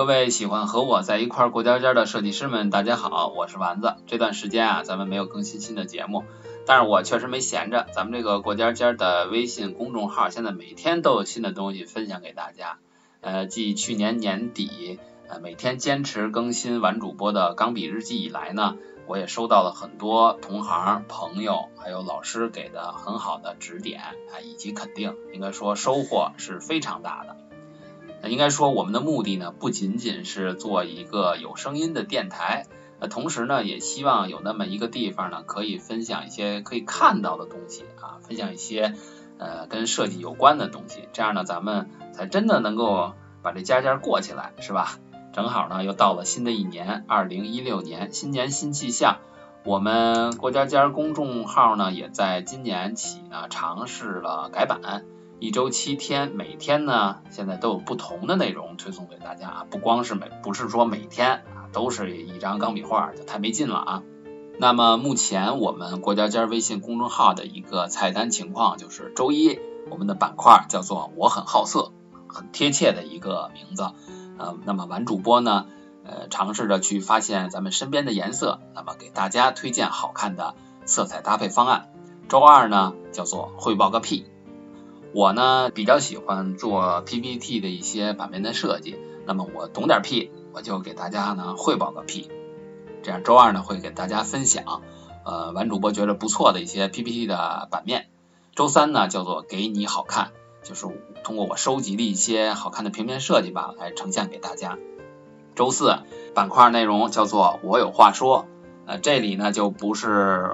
各位喜欢和我在一块过家家的设计师们，大家好，我是丸子。这段时间啊，咱们没有更新新的节目，但是我确实没闲着。咱们这个过家家的微信公众号，现在每天都有新的东西分享给大家。呃，继去年年底呃每天坚持更新完主播的钢笔日记以来呢，我也收到了很多同行、朋友还有老师给的很好的指点啊以及肯定，应该说收获是非常大的。那应该说，我们的目的呢，不仅仅是做一个有声音的电台，那同时呢，也希望有那么一个地方呢，可以分享一些可以看到的东西啊，分享一些呃跟设计有关的东西，这样呢，咱们才真的能够把这家家过起来，是吧？正好呢，又到了新的一年，二零一六年，新年新气象，我们过家家公众号呢，也在今年起呢，尝试了改版。一周七天，每天呢，现在都有不同的内容推送给大家啊，不光是每，不是说每天啊都是一张钢笔画，就太没劲了啊。那么目前我们国家家微信公众号的一个菜单情况就是，周一我们的板块叫做我很好色，很贴切的一个名字。呃，那么玩主播呢，呃，尝试着去发现咱们身边的颜色，那么给大家推荐好看的色彩搭配方案。周二呢，叫做汇报个屁。我呢比较喜欢做 PPT 的一些版面的设计，那么我懂点屁，我就给大家呢汇报个屁。这样周二呢会给大家分享，呃，玩主播觉得不错的一些 PPT 的版面。周三呢叫做给你好看，就是通过我收集的一些好看的平面设计吧来呈现给大家。周四板块内容叫做我有话说，呃，这里呢就不是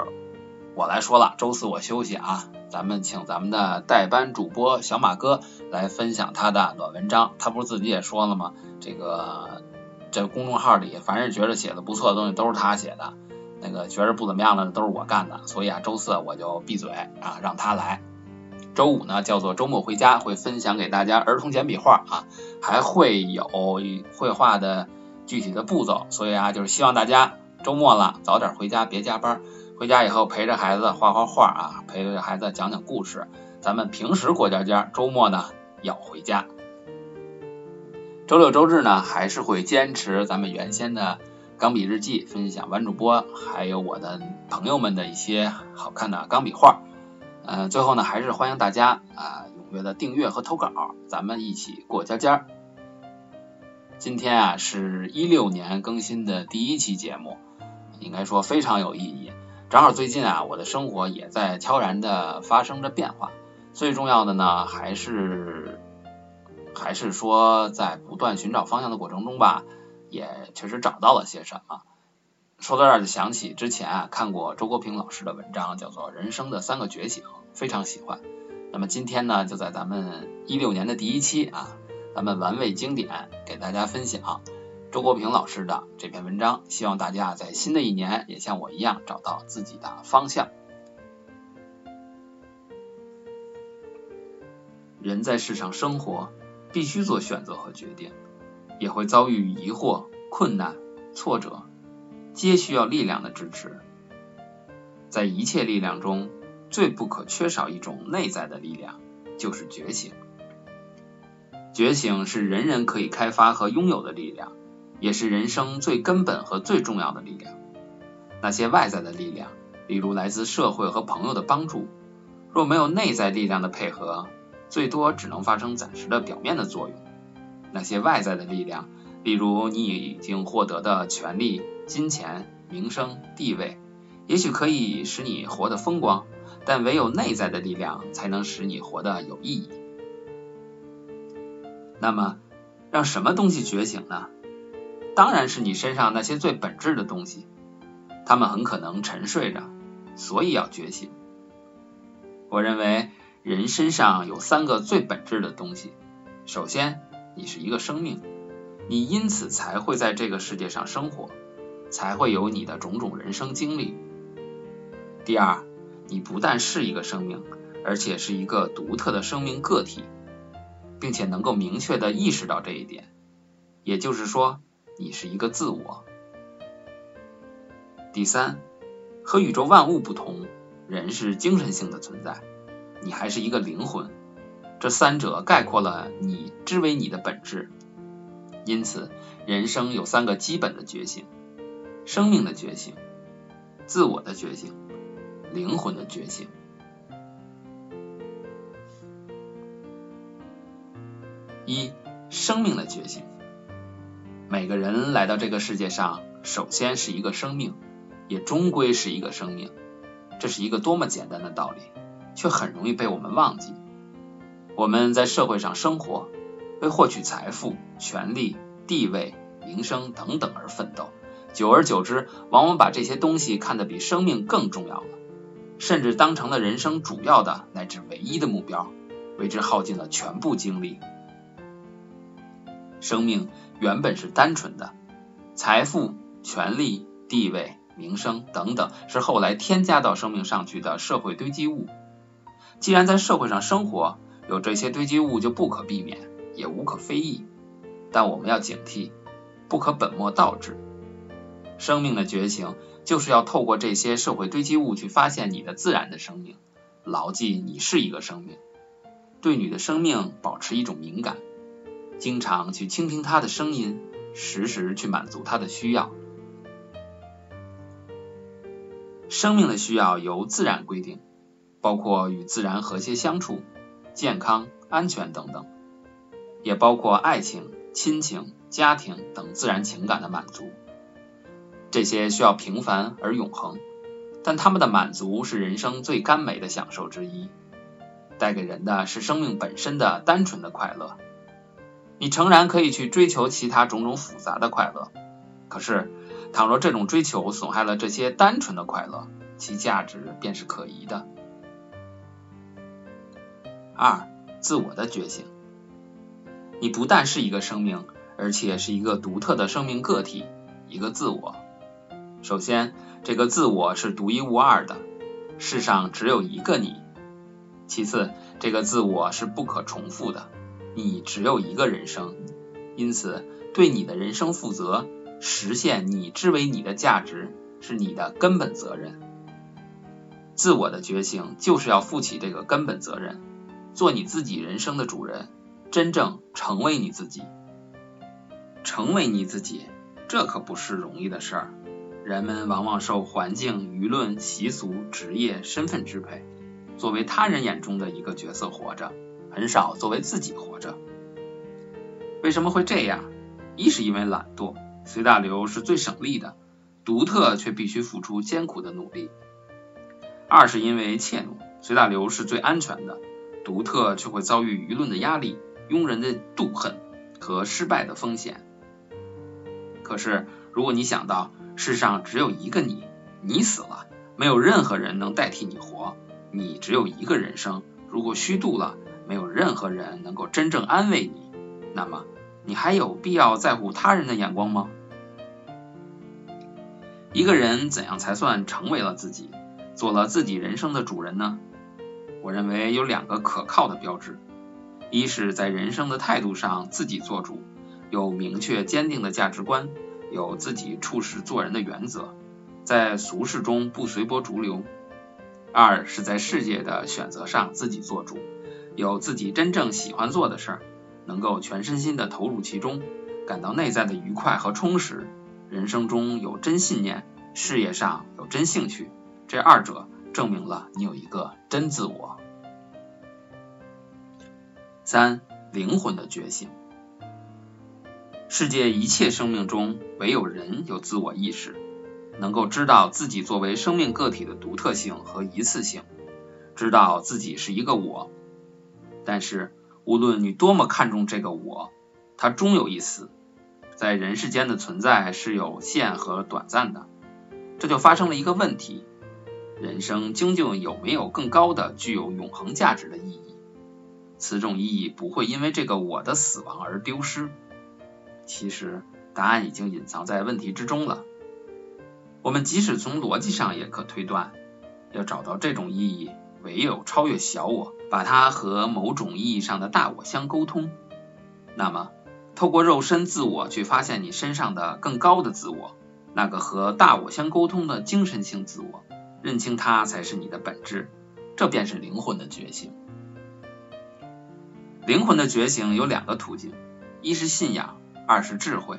我来说了，周四我休息啊。咱们请咱们的代班主播小马哥来分享他的短文章。他不是自己也说了吗？这个这公众号里，凡是觉得写的不错的东西都是他写的，那个觉得不怎么样的都是我干的。所以啊，周四我就闭嘴啊，让他来。周五呢，叫做周末回家，会分享给大家儿童简笔画啊，还会有绘画的具体的步骤。所以啊，就是希望大家周末了早点回家，别加班。回家以后陪着孩子画画画啊，陪着孩子讲讲故事。咱们平时过家家，周末呢要回家。周六周日呢还是会坚持咱们原先的钢笔日记，分享完主播还有我的朋友们的一些好看的钢笔画。呃，最后呢还是欢迎大家啊踊跃的订阅和投稿，咱们一起过家家。今天啊是一六年更新的第一期节目，应该说非常有意义。正好最近啊，我的生活也在悄然的发生着变化。最重要的呢，还是还是说在不断寻找方向的过程中吧，也确实找到了些什么。说到这儿就想起之前啊看过周国平老师的文章，叫做《人生的三个觉醒》，非常喜欢。那么今天呢，就在咱们一六年的第一期啊，咱们玩味经典，给大家分享。周国平老师的这篇文章，希望大家在新的一年也像我一样找到自己的方向。人在世上生活，必须做选择和决定，也会遭遇疑惑、困难、挫折，皆需要力量的支持。在一切力量中，最不可缺少一种内在的力量，就是觉醒。觉醒是人人可以开发和拥有的力量。也是人生最根本和最重要的力量。那些外在的力量，例如来自社会和朋友的帮助，若没有内在力量的配合，最多只能发生暂时的表面的作用。那些外在的力量，例如你已经获得的权利、金钱、名声、地位，也许可以使你活得风光，但唯有内在的力量才能使你活得有意义。那么，让什么东西觉醒呢？当然是你身上那些最本质的东西，他们很可能沉睡着，所以要觉醒。我认为人身上有三个最本质的东西：首先，你是一个生命，你因此才会在这个世界上生活，才会有你的种种人生经历；第二，你不但是一个生命，而且是一个独特的生命个体，并且能够明确的意识到这一点，也就是说。你是一个自我。第三，和宇宙万物不同，人是精神性的存在，你还是一个灵魂。这三者概括了你之为你的本质。因此，人生有三个基本的觉醒：生命的觉醒、自我的觉醒、灵魂的觉醒。一、生命的觉醒。每个人来到这个世界上，首先是一个生命，也终归是一个生命。这是一个多么简单的道理，却很容易被我们忘记。我们在社会上生活，为获取财富、权利、地位、名声等等而奋斗，久而久之，往往把这些东西看得比生命更重要了，甚至当成了人生主要的乃至唯一的目标，为之耗尽了全部精力。生命原本是单纯的，财富、权力、地位、名声等等是后来添加到生命上去的社会堆积物。既然在社会上生活，有这些堆积物就不可避免，也无可非议。但我们要警惕，不可本末倒置。生命的觉醒，就是要透过这些社会堆积物去发现你的自然的生命，牢记你是一个生命，对你的生命保持一种敏感。经常去倾听他的声音，时时去满足他的需要。生命的需要由自然规定，包括与自然和谐相处、健康、安全等等，也包括爱情、亲情、家庭等自然情感的满足。这些需要平凡而永恒，但他们的满足是人生最甘美的享受之一，带给人的是生命本身的单纯的快乐。你诚然可以去追求其他种种复杂的快乐，可是，倘若这种追求损害了这些单纯的快乐，其价值便是可疑的。二、自我的觉醒。你不但是一个生命，而且是一个独特的生命个体，一个自我。首先，这个自我是独一无二的，世上只有一个你。其次，这个自我是不可重复的。你只有一个人生，因此对你的人生负责，实现你之为你的价值，是你的根本责任。自我的觉醒就是要负起这个根本责任，做你自己人生的主人，真正成为你自己。成为你自己，这可不是容易的事儿。人们往往受环境、舆论、习俗、职业、身份支配，作为他人眼中的一个角色活着。很少作为自己活着，为什么会这样？一是因为懒惰，随大流是最省力的，独特却必须付出艰苦的努力；二是因为怯懦，随大流是最安全的，独特却会遭遇舆论的压力、庸人的妒恨和失败的风险。可是，如果你想到世上只有一个你，你死了，没有任何人能代替你活，你只有一个人生，如果虚度了。没有任何人能够真正安慰你，那么你还有必要在乎他人的眼光吗？一个人怎样才算成为了自己，做了自己人生的主人呢？我认为有两个可靠的标志：一是在人生的态度上自己做主，有明确坚定的价值观，有自己处事做人的原则，在俗世中不随波逐流；二是在世界的选择上自己做主。有自己真正喜欢做的事儿，能够全身心的投入其中，感到内在的愉快和充实，人生中有真信念，事业上有真兴趣，这二者证明了你有一个真自我。三、灵魂的觉醒。世界一切生命中，唯有人有自我意识，能够知道自己作为生命个体的独特性和一次性，知道自己是一个我。但是，无论你多么看重这个我，它终有一死。在人世间的存在是有限和短暂的，这就发生了一个问题：人生究竟有没有更高的、具有永恒价值的意义？此种意义不会因为这个我的死亡而丢失。其实，答案已经隐藏在问题之中了。我们即使从逻辑上也可推断，要找到这种意义。唯有超越小我，把它和某种意义上的大我相沟通，那么透过肉身自我去发现你身上的更高的自我，那个和大我相沟通的精神性自我，认清它才是你的本质，这便是灵魂的觉醒。灵魂的觉醒有两个途径，一是信仰，二是智慧。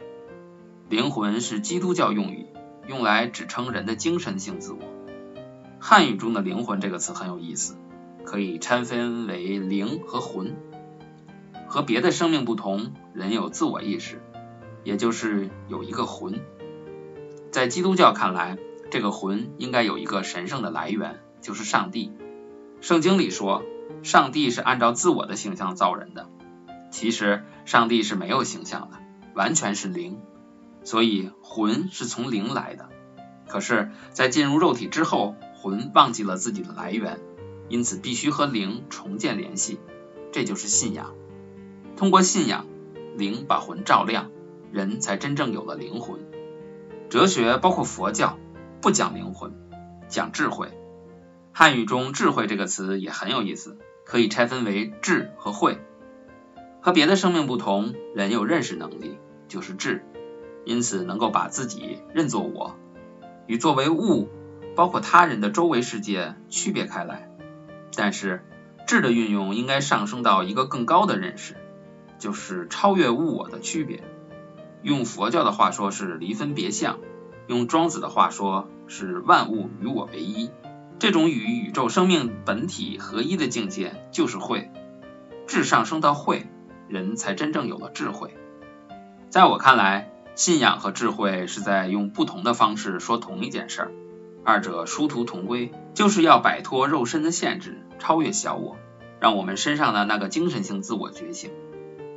灵魂是基督教用语，用来指称人的精神性自我。汉语中的灵魂这个词很有意思，可以拆分为灵和魂。和别的生命不同，人有自我意识，也就是有一个魂。在基督教看来，这个魂应该有一个神圣的来源，就是上帝。圣经里说，上帝是按照自我的形象造人的。其实，上帝是没有形象的，完全是灵。所以魂是从灵来的，可是，在进入肉体之后，魂忘记了自己的来源，因此必须和灵重建联系，这就是信仰。通过信仰，灵把魂照亮，人才真正有了灵魂。哲学包括佛教，不讲灵魂，讲智慧。汉语中“智慧”这个词也很有意思，可以拆分为智和慧。和别的生命不同，人有认识能力，就是智。因此，能够把自己认作我，与作为物，包括他人的周围世界区别开来。但是，智的运用应该上升到一个更高的认识，就是超越物我的区别。用佛教的话说是离分别相，用庄子的话说是万物与我为一。这种与宇宙生命本体合一的境界就是慧。智上升到慧，人才真正有了智慧。在我看来。信仰和智慧是在用不同的方式说同一件事儿，二者殊途同归，就是要摆脱肉身的限制，超越小我，让我们身上的那个精神性自我觉醒。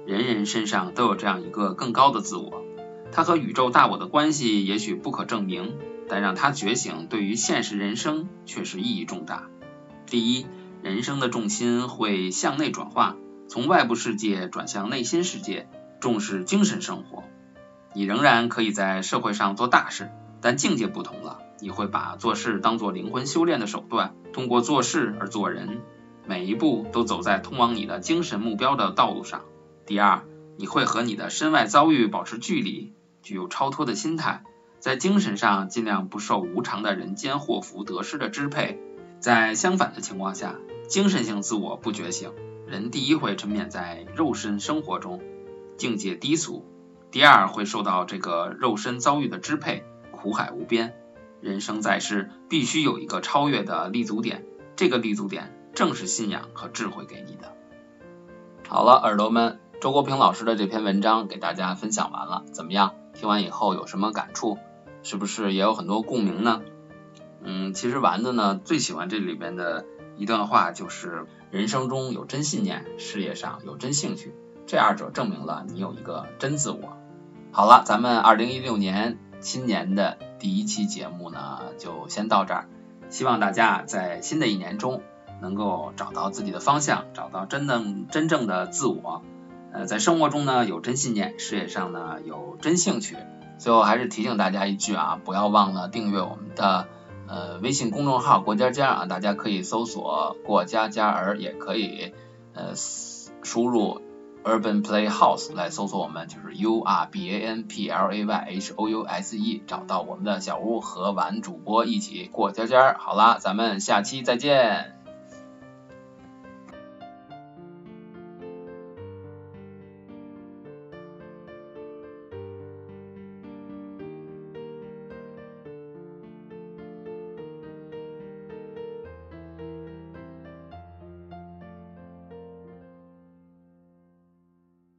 人人身上都有这样一个更高的自我，它和宇宙大我的关系也许不可证明，但让它觉醒，对于现实人生却是意义重大。第一，人生的重心会向内转化，从外部世界转向内心世界，重视精神生活。你仍然可以在社会上做大事，但境界不同了。你会把做事当做灵魂修炼的手段，通过做事而做人，每一步都走在通往你的精神目标的道路上。第二，你会和你的身外遭遇保持距离，具有超脱的心态，在精神上尽量不受无常的人间祸福得失的支配。在相反的情况下，精神性自我不觉醒，人第一会沉湎在肉身生活中，境界低俗。第二，会受到这个肉身遭遇的支配，苦海无边。人生在世，必须有一个超越的立足点，这个立足点正是信仰和智慧给你的。好了，耳朵们，周国平老师的这篇文章给大家分享完了，怎么样？听完以后有什么感触？是不是也有很多共鸣呢？嗯，其实丸子呢最喜欢这里边的一段话，就是人生中有真信念，事业上有真兴趣，这二者证明了你有一个真自我。好了，咱们二零一六年新年的第一期节目呢，就先到这儿。希望大家在新的一年中能够找到自己的方向，找到真正真正的自我。呃，在生活中呢有真信念，事业上呢有真兴趣。最后还是提醒大家一句啊，不要忘了订阅我们的呃微信公众号“过家家”啊，大家可以搜索“过家家儿”，也可以呃输入。Urban Playhouse 来搜索我们，就是 U R B A N P L A Y H O U S E，找到我们的小屋和玩主播一起过家家。好啦，咱们下期再见。